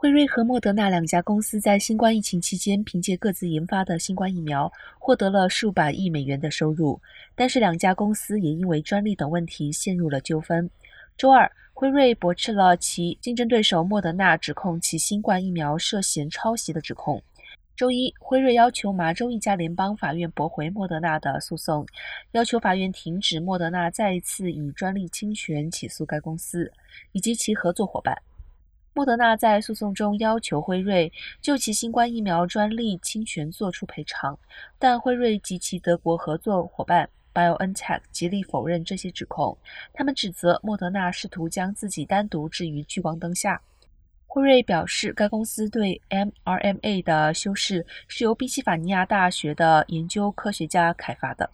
辉瑞和莫德纳两家公司在新冠疫情期间，凭借各自研发的新冠疫苗，获得了数百亿美元的收入。但是，两家公司也因为专利等问题陷入了纠纷。周二，辉瑞驳斥了其竞争对手莫德纳指控其新冠疫苗涉嫌抄袭的指控。周一，辉瑞要求麻州一家联邦法院驳回莫德纳的诉讼，要求法院停止莫德纳再一次以专利侵权起诉该公司以及其合作伙伴。莫德纳在诉讼中要求辉瑞就其新冠疫苗专利侵权作出赔偿，但辉瑞及其德国合作伙伴 BioNTech 极力否认这些指控。他们指责莫德纳试图将自己单独置于聚光灯下。辉瑞表示，该公司对 mRNA 的修饰是由宾夕法尼亚大学的研究科学家开发的。